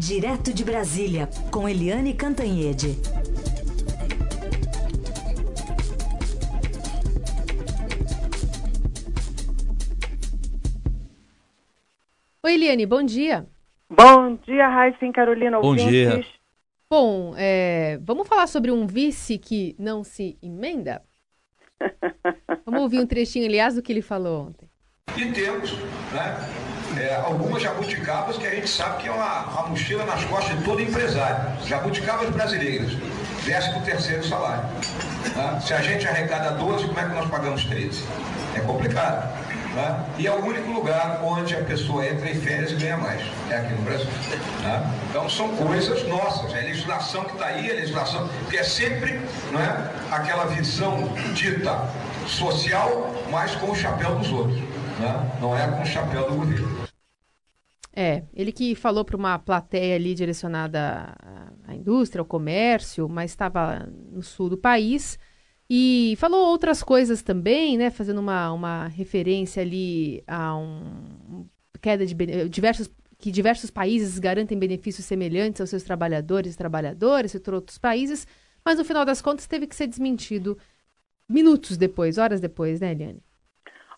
Direto de Brasília, com Eliane Cantanhede. Oi, Eliane, bom dia. Bom dia, Raíssa e Carolina. Bom ouvintes. dia. Bom, é, vamos falar sobre um vice que não se emenda? Vamos ouvir um trechinho, aliás, do que ele falou ontem. E temos né, é, algumas jabuticabas que a gente sabe que é uma, uma mochila nas costas de todo empresário. Jabuticabas brasileiras, décimo terceiro salário. né? Se a gente arrecada 12, como é que nós pagamos 13? É complicado. né? E é o único lugar onde a pessoa entra em férias e ganha mais. É aqui no Brasil. né? Então são coisas nossas. É a legislação que está aí, a legislação, que é sempre né, aquela visão dita social, mas com o chapéu dos outros. Não é com o chapéu do governo. É, ele que falou para uma plateia ali direcionada à- indústria, ao comércio, mas estava no sul do país e falou outras coisas também, né, fazendo uma, uma referência ali a um queda de diversos que diversos países garantem benefícios semelhantes aos seus trabalhadores e trabalhadoras, e outros países, mas no final das contas teve que ser desmentido minutos depois, horas depois, né, Eliane?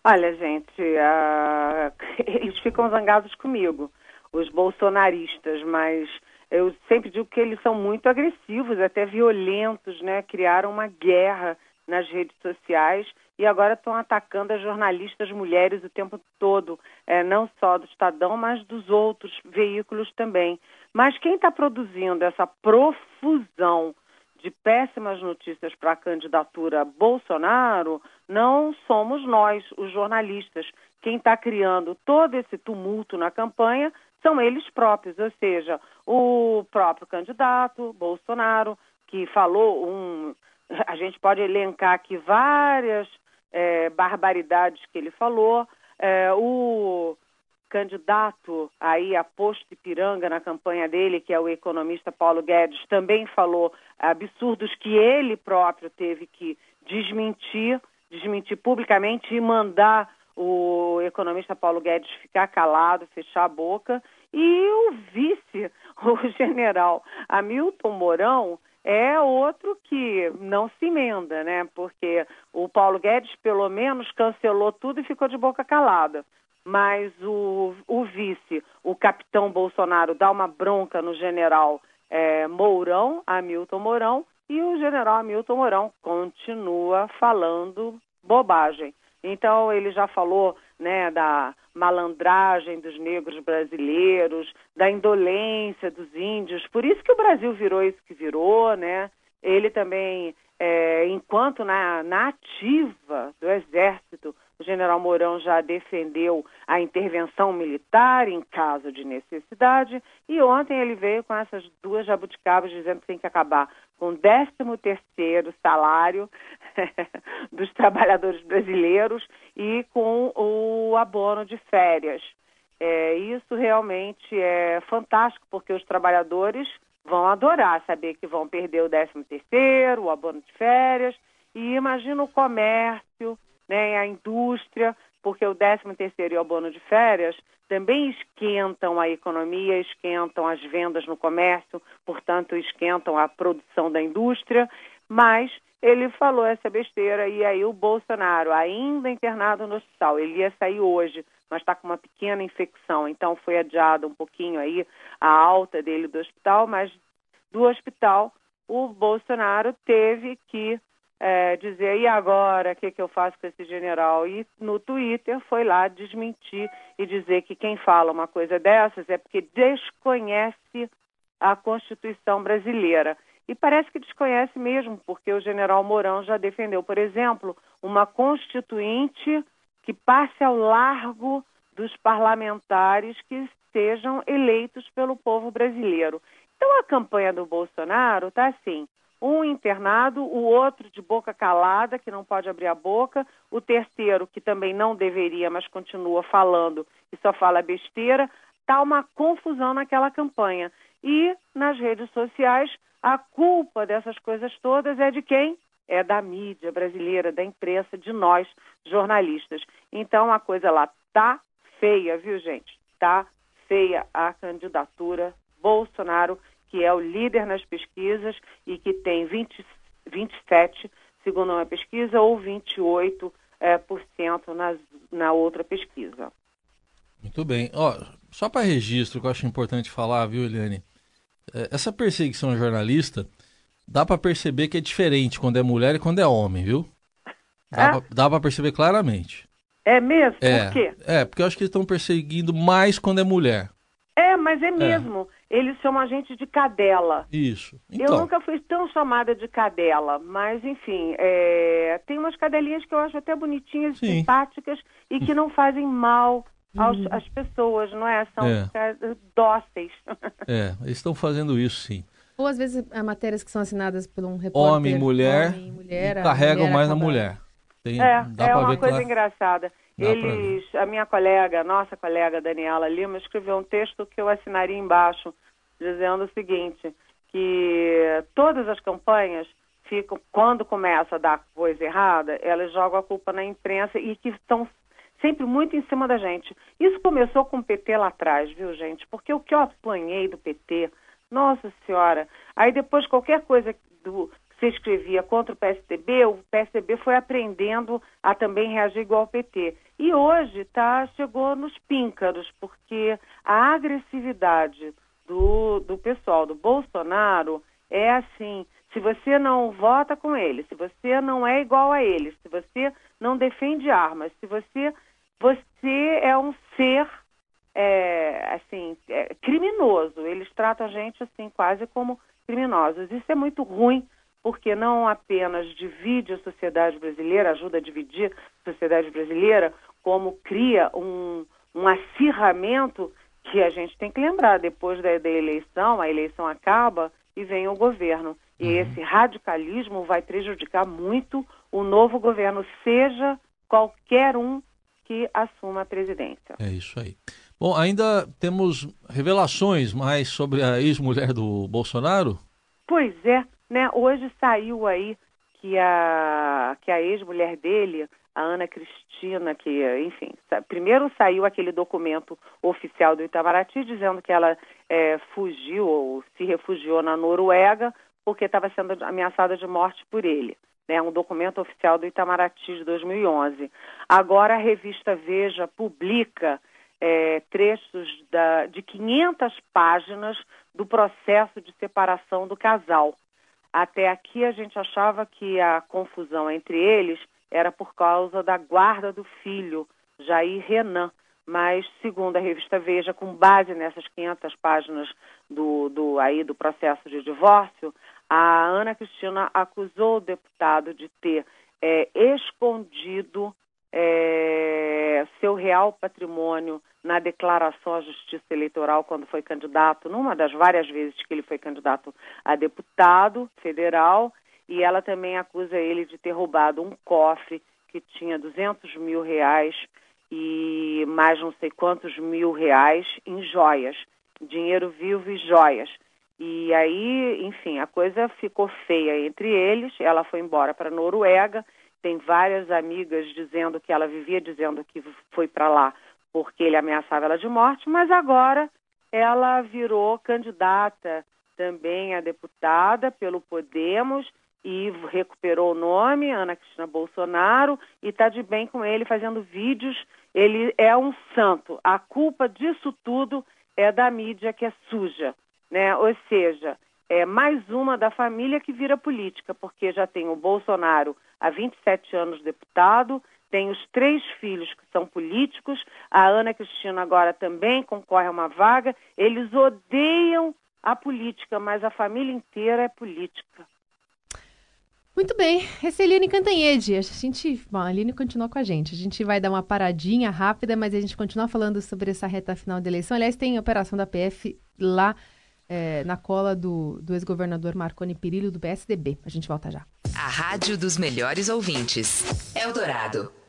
Olha, gente, ah, eles ficam zangados comigo, os bolsonaristas, mas eu sempre digo que eles são muito agressivos, até violentos, né? Criaram uma guerra nas redes sociais e agora estão atacando as jornalistas mulheres o tempo todo, é, não só do Estadão, mas dos outros veículos também. Mas quem está produzindo essa profusão de péssimas notícias para a candidatura Bolsonaro não somos nós, os jornalistas. Quem está criando todo esse tumulto na campanha são eles próprios, ou seja, o próprio candidato Bolsonaro, que falou um. A gente pode elencar aqui várias eh, barbaridades que ele falou. Eh, o candidato aí a posto Ipiranga na campanha dele, que é o economista Paulo Guedes, também falou absurdos que ele próprio teve que desmentir, desmentir publicamente e mandar o economista Paulo Guedes ficar calado, fechar a boca. E o vice, o general Hamilton Mourão, é outro que não se emenda, né? Porque o Paulo Guedes, pelo menos, cancelou tudo e ficou de boca calada mas o, o vice, o capitão Bolsonaro, dá uma bronca no general eh, Mourão, Hamilton Mourão, e o general Hamilton Mourão continua falando bobagem. Então ele já falou né, da malandragem dos negros brasileiros, da indolência dos índios, por isso que o Brasil virou isso que virou, né? Ele também, eh, enquanto na, na ativa do exército, o general Mourão já defendeu a intervenção militar em caso de necessidade e ontem ele veio com essas duas jabuticabas dizendo que tem que acabar com o 13 terceiro salário dos trabalhadores brasileiros e com o abono de férias. É, isso realmente é fantástico porque os trabalhadores vão adorar saber que vão perder o 13 terceiro, o abono de férias e imagina o comércio, né, a indústria, porque o 13 terceiro e o abono de férias também esquentam a economia, esquentam as vendas no comércio, portanto esquentam a produção da indústria, mas ele falou essa besteira e aí o Bolsonaro, ainda internado no hospital, ele ia sair hoje, mas está com uma pequena infecção, então foi adiado um pouquinho aí a alta dele do hospital, mas do hospital o Bolsonaro teve que é, dizer, e agora, o que, que eu faço com esse general? E no Twitter foi lá desmentir e dizer que quem fala uma coisa dessas é porque desconhece a Constituição brasileira. E parece que desconhece mesmo, porque o general Mourão já defendeu, por exemplo, uma constituinte que passe ao largo dos parlamentares que sejam eleitos pelo povo brasileiro. Então a campanha do Bolsonaro está assim: um internado, o outro de boca calada, que não pode abrir a boca, o terceiro, que também não deveria, mas continua falando e só fala besteira. Está uma confusão naquela campanha. E nas redes sociais, a culpa dessas coisas todas é de quem? É da mídia brasileira, da imprensa, de nós, jornalistas. Então a coisa lá tá feia, viu, gente? Tá feia a candidatura Bolsonaro, que é o líder nas pesquisas e que tem 20, 27, segundo uma pesquisa, ou 28 é, por cento nas, na outra pesquisa. Muito bem. Ó, só para registro, que eu acho importante falar, viu, Eliane? É, essa perseguição a jornalista, dá para perceber que é diferente quando é mulher e quando é homem, viu? Dá, é? para perceber claramente. É mesmo? É, Por quê? É, porque eu acho que eles estão perseguindo mais quando é mulher. É, mas é mesmo. É. Eles chamam a gente de cadela. Isso. Então. Eu nunca fui tão chamada de cadela, mas enfim, é... tem umas cadelinhas que eu acho até bonitinhas, Sim. simpáticas e que não fazem mal aos, uhum. às pessoas, não é? São é. dóceis. É, eles estão fazendo isso sim. Ou às vezes é matérias que são assinadas por um repórter. Homem, mulher, homem, mulher carregam mulher mais na mulher. Tem, é, é uma coisa engraçada. Eles, a minha colega, nossa colega Daniela Lima, escreveu um texto que eu assinaria embaixo, dizendo o seguinte, que todas as campanhas ficam, quando começa a dar coisa errada, elas jogam a culpa na imprensa e que estão sempre muito em cima da gente. Isso começou com o PT lá atrás, viu, gente? Porque o que eu apanhei do PT, nossa senhora, aí depois qualquer coisa do, se escrevia contra o PSDB, o PSDB foi aprendendo a também reagir igual ao PT. E hoje tá, chegou nos píncaros, porque a agressividade do, do pessoal do Bolsonaro é assim: se você não vota com ele, se você não é igual a ele, se você não defende armas, se você, você é um ser é, assim é, criminoso. Eles tratam a gente assim quase como criminosos. Isso é muito ruim porque não apenas divide a sociedade brasileira, ajuda a dividir a sociedade brasileira, como cria um, um acirramento que a gente tem que lembrar. Depois da, da eleição, a eleição acaba e vem o governo. E uhum. esse radicalismo vai prejudicar muito o novo governo, seja qualquer um que assuma a presidência. É isso aí. Bom, ainda temos revelações mais sobre a ex-mulher do Bolsonaro? Pois é. Né? Hoje saiu aí que a, que a ex-mulher dele, a Ana Cristina, que, enfim, primeiro saiu aquele documento oficial do Itamaraty dizendo que ela é, fugiu ou se refugiou na Noruega porque estava sendo ameaçada de morte por ele. Né, um documento oficial do Itamaraty de 2011. Agora a revista Veja publica é, trechos da, de 500 páginas do processo de separação do casal. Até aqui a gente achava que a confusão entre eles era por causa da guarda do filho, Jair Renan. Mas, segundo a revista Veja, com base nessas 500 páginas do, do, aí, do processo de divórcio, a Ana Cristina acusou o deputado de ter é, escondido é, seu real patrimônio na declaração à Justiça Eleitoral quando foi candidato, numa das várias vezes que ele foi candidato a deputado federal, e ela também acusa ele de ter roubado um cofre que tinha 200 mil reais e mais não sei quantos mil reais em joias, dinheiro vivo e joias. E aí, enfim, a coisa ficou feia entre eles. Ela foi embora para a Noruega tem várias amigas dizendo que ela vivia dizendo que foi para lá porque ele ameaçava ela de morte, mas agora ela virou candidata também a deputada pelo Podemos e recuperou o nome, Ana Cristina Bolsonaro, e está de bem com ele fazendo vídeos. Ele é um santo. A culpa disso tudo é da mídia que é suja, né? Ou seja, é mais uma da família que vira política, porque já tem o Bolsonaro há 27 anos deputado, tem os três filhos que são políticos, a Ana Cristina agora também concorre a uma vaga. Eles odeiam a política, mas a família inteira é política. Muito bem, essa é a Eliane Cantanhede. A gente, bom, a Eliane continua com a gente. A gente vai dar uma paradinha rápida, mas a gente continua falando sobre essa reta final da eleição. Aliás, tem operação da PF lá é, na cola do, do ex-governador Marconi Perillo, do PSDB. A gente volta já. A rádio dos melhores ouvintes. Eldorado.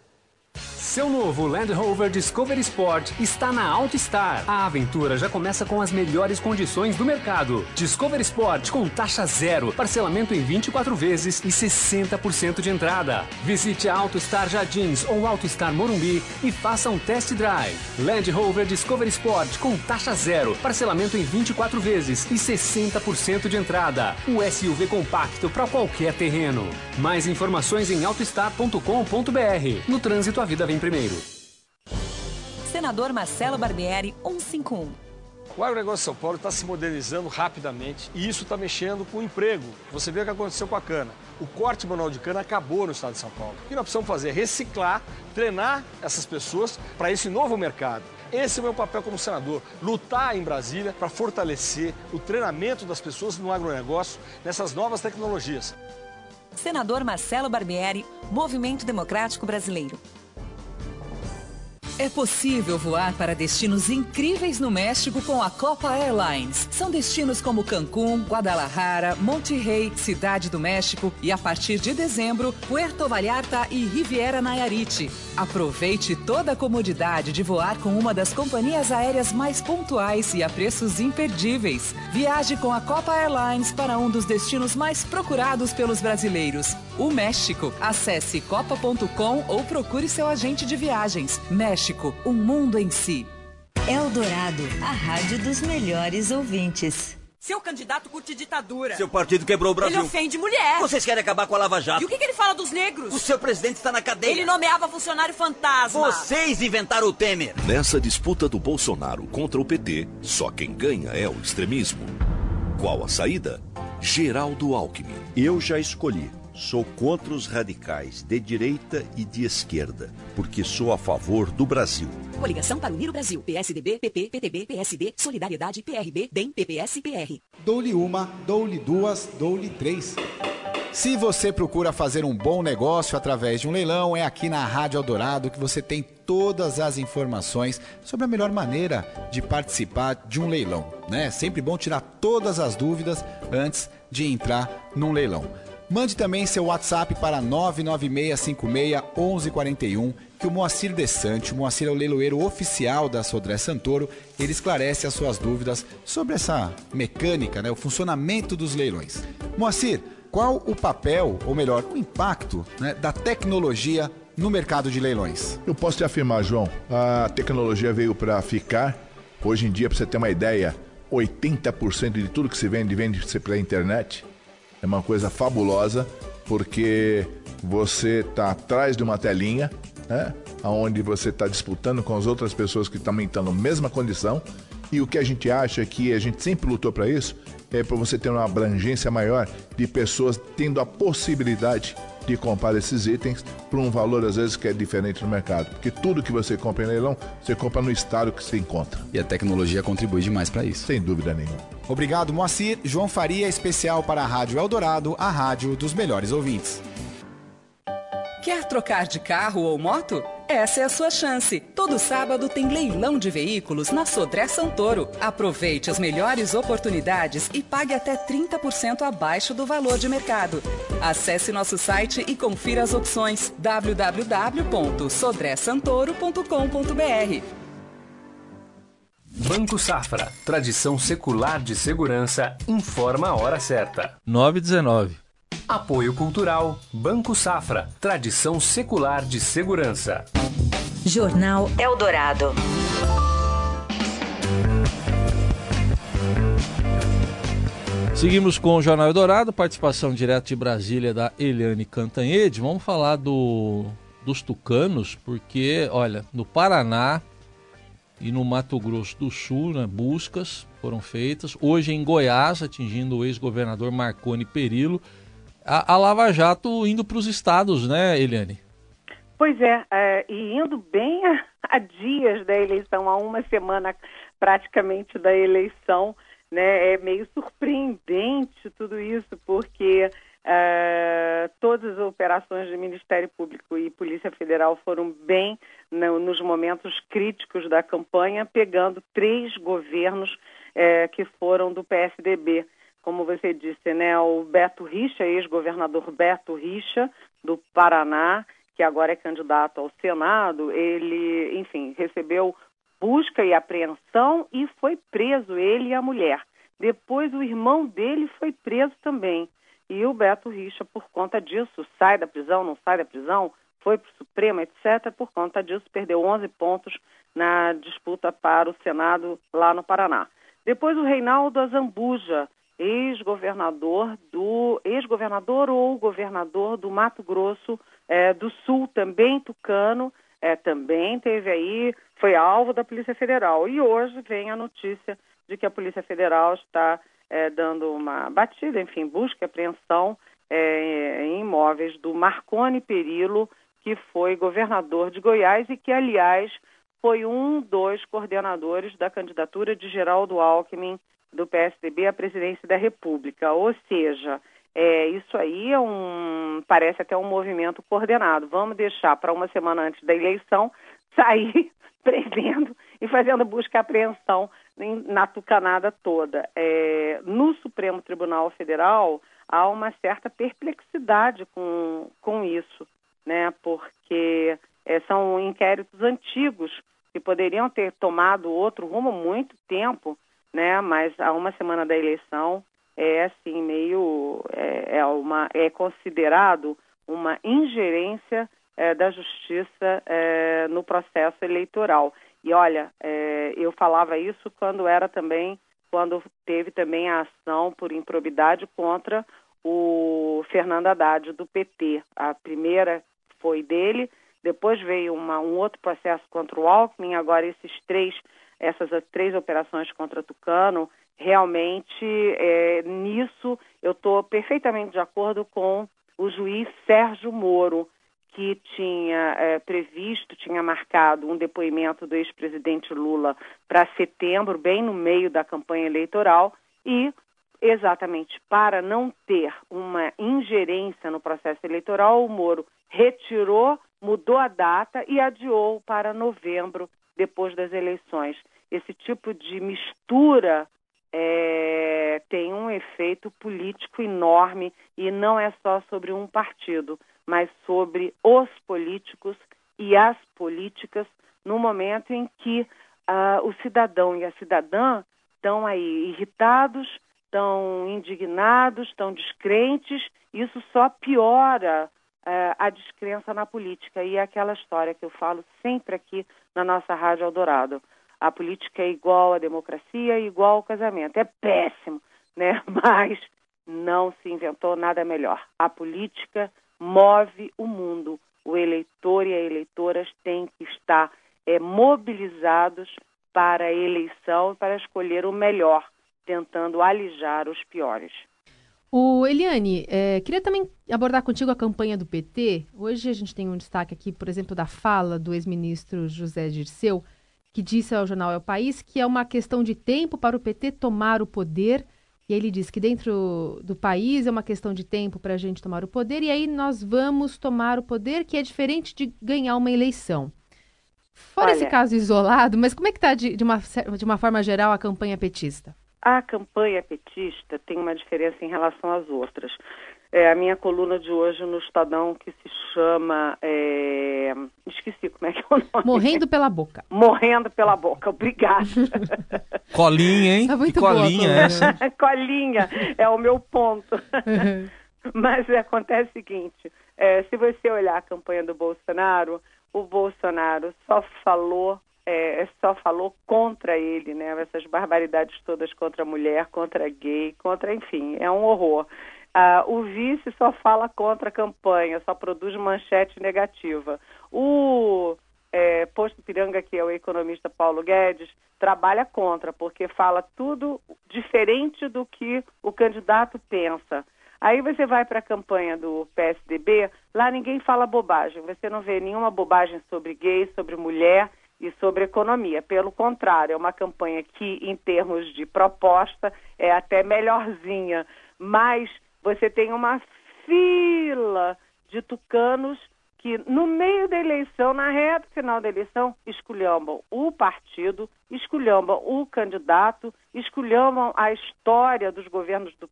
Seu novo Land Rover Discovery Sport está na AutoStar. A aventura já começa com as melhores condições do mercado. Discovery Sport com taxa zero, parcelamento em 24 vezes e 60% de entrada. Visite a AutoStar Jardins ou AutoStar Morumbi e faça um test drive. Land Rover Discovery Sport com taxa zero, parcelamento em 24 vezes e 60% de entrada. O SUV compacto para qualquer terreno. Mais informações em autostar.com.br. No trânsito, a vida vem primeiro. Senador Marcelo Barbieri, 151. O agronegócio de São Paulo está se modernizando rapidamente e isso está mexendo com o emprego. Você vê o que aconteceu com a cana. O corte manual de cana acabou no estado de São Paulo. O que nós precisamos fazer é reciclar, treinar essas pessoas para esse novo mercado. Esse é o meu papel como senador, lutar em Brasília para fortalecer o treinamento das pessoas no agronegócio, nessas novas tecnologias. Senador Marcelo Barbieri, Movimento Democrático Brasileiro. É possível voar para destinos incríveis no México com a Copa Airlines. São destinos como Cancún, Guadalajara, Monterrey, Cidade do México e a partir de dezembro, Puerto Vallarta e Riviera Nayarit. Aproveite toda a comodidade de voar com uma das companhias aéreas mais pontuais e a preços imperdíveis. Viaje com a Copa Airlines para um dos destinos mais procurados pelos brasileiros, o México. Acesse copa.com ou procure seu agente de viagens. México México, um mundo em si. Eldorado, a rádio dos melhores ouvintes. Seu candidato curte ditadura. Seu partido quebrou o Brasil. Ele ofende mulher. Vocês querem acabar com a Lava Jato. E o que, que ele fala dos negros? O seu presidente está na cadeia. Ele nomeava funcionário fantasma. Vocês inventaram o Temer. Nessa disputa do Bolsonaro contra o PT, só quem ganha é o extremismo. Qual a saída? Geraldo Alckmin. Eu já escolhi. Sou contra os radicais de direita e de esquerda, porque sou a favor do Brasil. Coligação para unir o Brasil. PSDB, PP, PTB, PSD, Solidariedade, PRB, DEM, PPS, PR. Dou-lhe uma, dou-lhe duas, dou-lhe três. Se você procura fazer um bom negócio através de um leilão, é aqui na Rádio Eldorado que você tem todas as informações sobre a melhor maneira de participar de um leilão. Né? Sempre bom tirar todas as dúvidas antes de entrar num leilão. Mande também seu WhatsApp para 996561141, que o Moacir Desante, o Moacir é o leiloeiro oficial da Sodré Santoro, ele esclarece as suas dúvidas sobre essa mecânica, né, o funcionamento dos leilões. Moacir, qual o papel, ou melhor, o impacto né, da tecnologia no mercado de leilões? Eu posso te afirmar, João, a tecnologia veio para ficar. Hoje em dia, para você ter uma ideia, 80% de tudo que se vende vende-se pela internet. É uma coisa fabulosa, porque você está atrás de uma telinha, né? onde você está disputando com as outras pessoas que também estão na mesma condição. E o que a gente acha é que a gente sempre lutou para isso é para você ter uma abrangência maior de pessoas tendo a possibilidade de comprar esses itens por um valor às vezes que é diferente no mercado. Porque tudo que você compra em leilão, você compra no estado que você encontra. E a tecnologia contribui demais para isso. Sem dúvida nenhuma. Obrigado, Moacir. João Faria, especial para a Rádio Eldorado, a rádio dos melhores ouvintes. Quer trocar de carro ou moto? Essa é a sua chance. Todo sábado tem leilão de veículos na Sodré Santoro. Aproveite as melhores oportunidades e pague até 30% abaixo do valor de mercado. Acesse nosso site e confira as opções www.sodrésantoro.com.br. Banco Safra, tradição secular de segurança, informa a hora certa. 919. Apoio Cultural, Banco Safra, tradição secular de segurança. Jornal Eldorado. Seguimos com o Jornal Eldorado, participação direto de Brasília da Eliane Cantanhede. Vamos falar do, dos tucanos, porque, olha, no Paraná e no Mato Grosso do Sul, né, buscas foram feitas. Hoje em Goiás, atingindo o ex-governador Marconi Perillo. A, a Lava Jato indo para os estados, né, Eliane? Pois é, é, e indo bem a, a dias da eleição, a uma semana praticamente da eleição, né? É meio surpreendente tudo isso, porque uh, todas as operações do Ministério Público e Polícia Federal foram bem no, nos momentos críticos da campanha, pegando três governos uh, que foram do PSDB. Como você disse, né? O Beto Richa, ex-governador Beto Richa, do Paraná, que agora é candidato ao Senado, ele, enfim, recebeu busca e apreensão e foi preso, ele e a mulher. Depois o irmão dele foi preso também. E o Beto Richa, por conta disso, sai da prisão, não sai da prisão, foi para o Supremo, etc. Por conta disso, perdeu 11 pontos na disputa para o Senado lá no Paraná. Depois o Reinaldo Azambuja, ex-governador do ex-governador ou governador do Mato Grosso é, do Sul, também tucano, é, também teve aí, foi alvo da Polícia Federal. E hoje vem a notícia de que a Polícia Federal está é, dando uma batida, enfim, busca e apreensão é, em imóveis do Marconi Perillo, que foi governador de Goiás e que, aliás, foi um dos coordenadores da candidatura de Geraldo Alckmin do PSDB à presidência da República. Ou seja, é, isso aí é um, parece até um movimento coordenado. Vamos deixar para uma semana antes da eleição sair prendendo e fazendo busca e apreensão na tucanada toda. É, no Supremo Tribunal Federal há uma certa perplexidade com, com isso, né? Porque é, são inquéritos antigos que poderiam ter tomado outro rumo muito tempo, né? Mas há uma semana da eleição é assim meio é, é uma é considerado uma ingerência é, da justiça é, no processo eleitoral. E olha, é, eu falava isso quando era também, quando teve também a ação por improbidade contra o Fernando Haddad do PT. A primeira foi dele, depois veio uma, um outro processo contra o Alckmin, agora esses três, essas três operações contra Tucano, realmente é, nisso eu estou perfeitamente de acordo com o juiz Sérgio Moro, que tinha é, previsto, tinha marcado um depoimento do ex-presidente Lula para setembro, bem no meio da campanha eleitoral, e exatamente para não ter uma ingerência no processo eleitoral, o Moro retirou, mudou a data e adiou para novembro, depois das eleições. Esse tipo de mistura é, tem um efeito político enorme e não é só sobre um partido mas sobre os políticos e as políticas no momento em que uh, o cidadão e a cidadã estão aí irritados, estão indignados, estão descrentes. Isso só piora uh, a descrença na política. E é aquela história que eu falo sempre aqui na nossa Rádio Eldorado. A política é igual à democracia, igual ao casamento. É péssimo, né? Mas não se inventou nada melhor. A política move o mundo. O eleitor e as eleitoras têm que estar é, mobilizados para a eleição e para escolher o melhor, tentando alijar os piores. O Eliane, é, queria também abordar contigo a campanha do PT. Hoje a gente tem um destaque aqui, por exemplo, da fala do ex-ministro José Dirceu, que disse ao jornal É o País que é uma questão de tempo para o PT tomar o poder e ele diz que dentro do país é uma questão de tempo para a gente tomar o poder, e aí nós vamos tomar o poder, que é diferente de ganhar uma eleição. Fora Olha, esse caso isolado, mas como é que está, de, de, uma, de uma forma geral, a campanha petista? A campanha petista tem uma diferença em relação às outras é, a minha coluna de hoje no Estadão, que se chama. É... Esqueci como é que é o nome. Morrendo pela boca. Morrendo pela boca, obrigada. colinha, hein? Tá muito que colinha boa, essa? colinha, é o meu ponto. Mas acontece o seguinte: é, se você olhar a campanha do Bolsonaro, o Bolsonaro só falou é, só falou contra ele, né? Essas barbaridades todas contra a mulher, contra a gay, contra, enfim, é um horror. Ah, o vice só fala contra a campanha, só produz manchete negativa. O é, Posto Piranga, que é o economista Paulo Guedes, trabalha contra, porque fala tudo diferente do que o candidato pensa. Aí você vai para a campanha do PSDB, lá ninguém fala bobagem, você não vê nenhuma bobagem sobre gay, sobre mulher e sobre economia. Pelo contrário, é uma campanha que, em termos de proposta, é até melhorzinha, mas você tem uma fila de tucanos que, no meio da eleição, na reta final da eleição, esculhambam o partido, esculhambam o candidato, esculhambam a história dos governos do,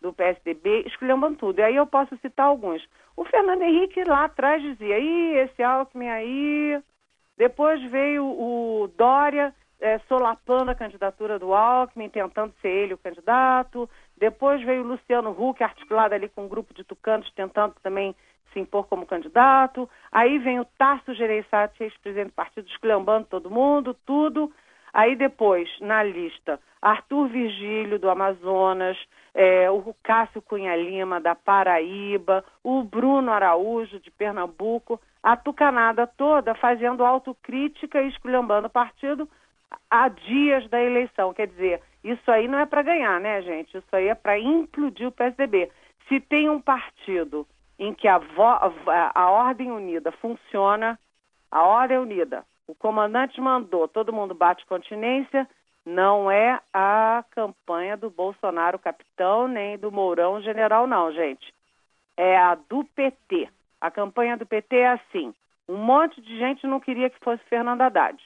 do PSDB esculhambando tudo. E aí eu posso citar alguns. O Fernando Henrique lá atrás dizia, ih, esse Alckmin aí. Depois veio o Dória é, solapando a candidatura do Alckmin, tentando ser ele o candidato. Depois veio o Luciano Huck, articulado ali com um grupo de tucanos, tentando também se impor como candidato. Aí vem o Tarso Gereissati, ex-presidente do partido, esculhambando todo mundo, tudo. Aí depois, na lista, Arthur Virgílio, do Amazonas, é, o Cássio Cunha Lima, da Paraíba, o Bruno Araújo, de Pernambuco, a tucanada toda fazendo autocrítica e esculhambando o partido há dias da eleição. Quer dizer, isso aí não é para ganhar, né, gente? Isso aí é para implodir o PSDB. Se tem um partido em que a, a, ordem unida funciona, a ordem unida, o comandante mandou, todo mundo bate continência, não é a campanha do Bolsonaro capitão, nem do Mourão general, não, gente. É a do PT. A campanha do PT é assim: um monte de gente não queria que fosse Fernando Haddad.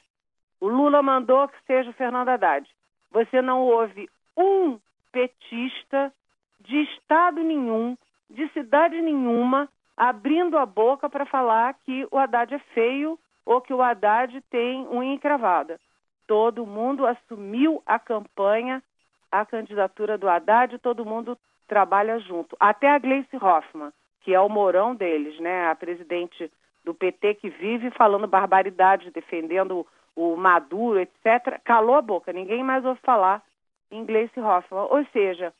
O Lula mandou que seja o Fernando Haddad. Você não ouve um petista de estado nenhum, de cidade nenhuma, abrindo a boca para falar que o Haddad é feio ou que o Haddad tem unha encravada. Todo mundo assumiu a campanha, a candidatura do Haddad, todo mundo trabalha junto. Até a Gleice Hoffmann, que é o morão deles, né? A presidente do PT que vive falando barbaridade, defendendo o Maduro, etc., calou a boca, ninguém mais ouve falar em Gleice Hoffmann. Ou seja,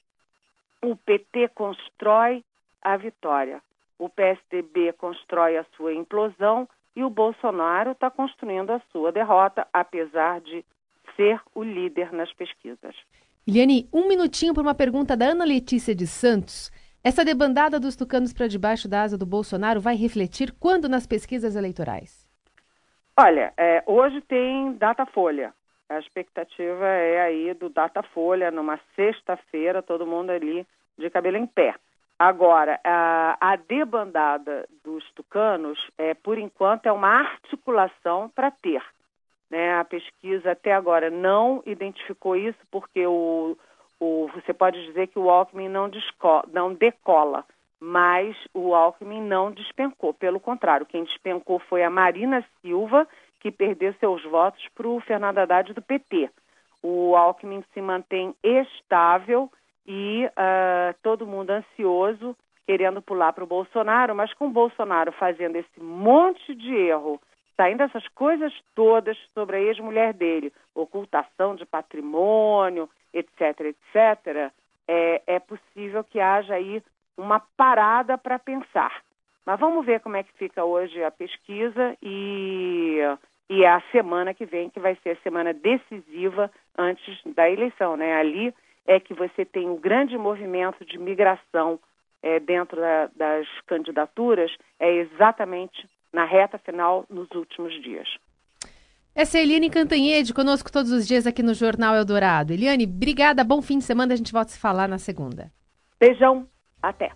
o PT constrói a vitória, o PSDB constrói a sua implosão e o Bolsonaro está construindo a sua derrota, apesar de ser o líder nas pesquisas. Eliane, um minutinho para uma pergunta da Ana Letícia de Santos. Essa debandada dos tucanos para debaixo da asa do Bolsonaro vai refletir quando nas pesquisas eleitorais? Olha, é, hoje tem Datafolha. A expectativa é aí do Datafolha, numa sexta-feira, todo mundo ali de cabelo em pé. Agora, a, a debandada dos tucanos, é, por enquanto, é uma articulação para ter. Né? A pesquisa até agora não identificou isso, porque o, o, você pode dizer que o Alckmin não, não decola, mas o Alckmin não despencou. Pelo contrário, quem despencou foi a Marina Silva, que perdeu seus votos para o Fernando Haddad do PT. O Alckmin se mantém estável e uh, todo mundo ansioso, querendo pular para o Bolsonaro, mas com o Bolsonaro fazendo esse monte de erro, saindo essas coisas todas sobre a ex-mulher dele, ocultação de patrimônio, etc., etc., é, é possível que haja aí uma parada para pensar. Mas vamos ver como é que fica hoje a pesquisa e, e a semana que vem, que vai ser a semana decisiva antes da eleição, né? Ali é que você tem um grande movimento de migração é, dentro da, das candidaturas, é exatamente na reta final, nos últimos dias. Essa é a Eliane Cantanhede, conosco todos os dias aqui no Jornal Eldorado. Eliane, obrigada, bom fim de semana, a gente volta a se falar na segunda. Beijão, até.